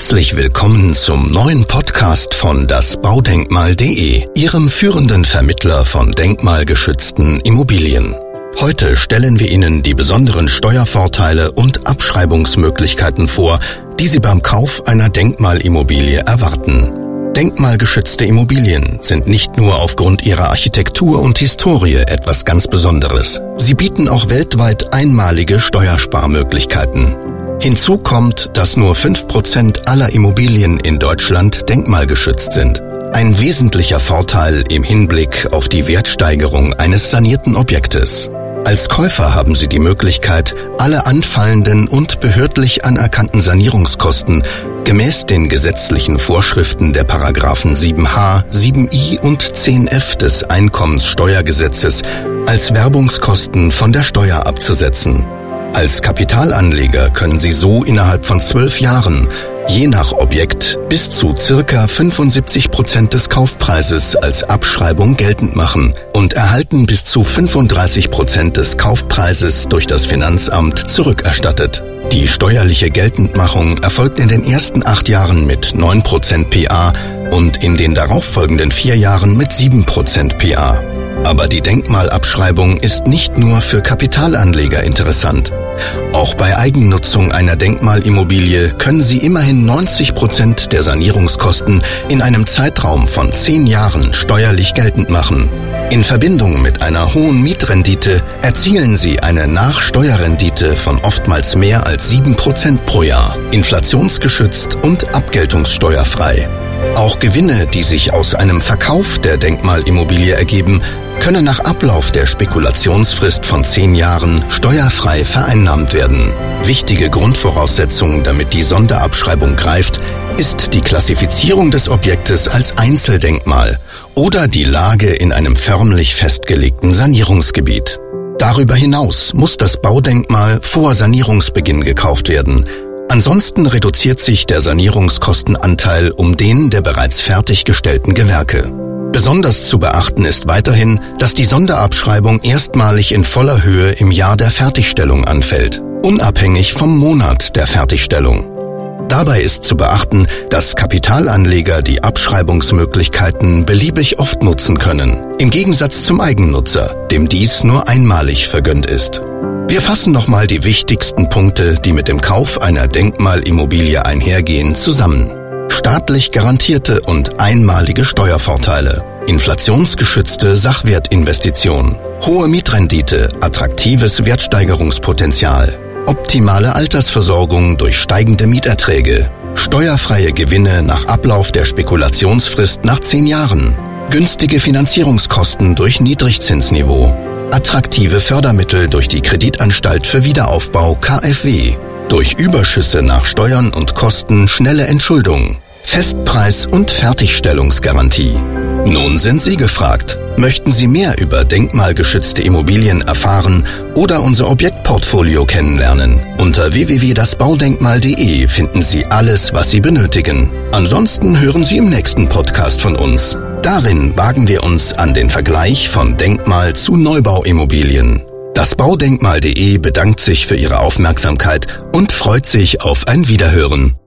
Herzlich willkommen zum neuen Podcast von dasbaudenkmal.de, Ihrem führenden Vermittler von denkmalgeschützten Immobilien. Heute stellen wir Ihnen die besonderen Steuervorteile und Abschreibungsmöglichkeiten vor, die Sie beim Kauf einer Denkmalimmobilie erwarten. Denkmalgeschützte Immobilien sind nicht nur aufgrund ihrer Architektur und Historie etwas ganz Besonderes. Sie bieten auch weltweit einmalige Steuersparmöglichkeiten. Hinzu kommt, dass nur 5% aller Immobilien in Deutschland denkmalgeschützt sind. Ein wesentlicher Vorteil im Hinblick auf die Wertsteigerung eines sanierten Objektes. Als Käufer haben Sie die Möglichkeit, alle anfallenden und behördlich anerkannten Sanierungskosten gemäß den gesetzlichen Vorschriften der Paragraphen 7h, 7i und 10f des Einkommenssteuergesetzes als Werbungskosten von der Steuer abzusetzen. Als Kapitalanleger können Sie so innerhalb von zwölf Jahren je nach Objekt bis zu circa 75 Prozent des Kaufpreises als Abschreibung geltend machen und erhalten bis zu 35 Prozent des Kaufpreises durch das Finanzamt zurückerstattet. Die steuerliche Geltendmachung erfolgt in den ersten acht Jahren mit 9 Prozent PA und in den darauffolgenden vier Jahren mit 7 Prozent PA. Aber die Denkmalabschreibung ist nicht nur für Kapitalanleger interessant. Auch bei Eigennutzung einer Denkmalimmobilie können Sie immerhin 90 Prozent der Sanierungskosten in einem Zeitraum von zehn Jahren steuerlich geltend machen. In Verbindung mit einer hohen Mietrendite erzielen Sie eine Nachsteuerrendite von oftmals mehr als sieben Prozent pro Jahr, inflationsgeschützt und abgeltungssteuerfrei. Auch Gewinne, die sich aus einem Verkauf der Denkmalimmobilie ergeben, können nach Ablauf der Spekulationsfrist von zehn Jahren steuerfrei vereinnahmt werden. Wichtige Grundvoraussetzung, damit die Sonderabschreibung greift, ist die Klassifizierung des Objektes als Einzeldenkmal oder die Lage in einem förmlich festgelegten Sanierungsgebiet. Darüber hinaus muss das Baudenkmal vor Sanierungsbeginn gekauft werden. Ansonsten reduziert sich der Sanierungskostenanteil um den der bereits fertiggestellten Gewerke. Besonders zu beachten ist weiterhin, dass die Sonderabschreibung erstmalig in voller Höhe im Jahr der Fertigstellung anfällt, unabhängig vom Monat der Fertigstellung. Dabei ist zu beachten, dass Kapitalanleger die Abschreibungsmöglichkeiten beliebig oft nutzen können, im Gegensatz zum Eigennutzer, dem dies nur einmalig vergönnt ist. Wir fassen nochmal die wichtigsten Punkte, die mit dem Kauf einer Denkmalimmobilie einhergehen, zusammen staatlich garantierte und einmalige Steuervorteile, inflationsgeschützte Sachwertinvestition, hohe Mietrendite, attraktives Wertsteigerungspotenzial, optimale Altersversorgung durch steigende Mieterträge, steuerfreie Gewinne nach Ablauf der Spekulationsfrist nach zehn Jahren, günstige Finanzierungskosten durch Niedrigzinsniveau, attraktive Fördermittel durch die Kreditanstalt für Wiederaufbau KfW, durch Überschüsse nach Steuern und Kosten schnelle Entschuldung, Festpreis und Fertigstellungsgarantie. Nun sind Sie gefragt. Möchten Sie mehr über denkmalgeschützte Immobilien erfahren oder unser Objektportfolio kennenlernen? Unter www.dasbaudenkmal.de finden Sie alles, was Sie benötigen. Ansonsten hören Sie im nächsten Podcast von uns. Darin wagen wir uns an den Vergleich von Denkmal zu Neubauimmobilien. Das Baudenkmal.de bedankt sich für Ihre Aufmerksamkeit und freut sich auf ein Wiederhören.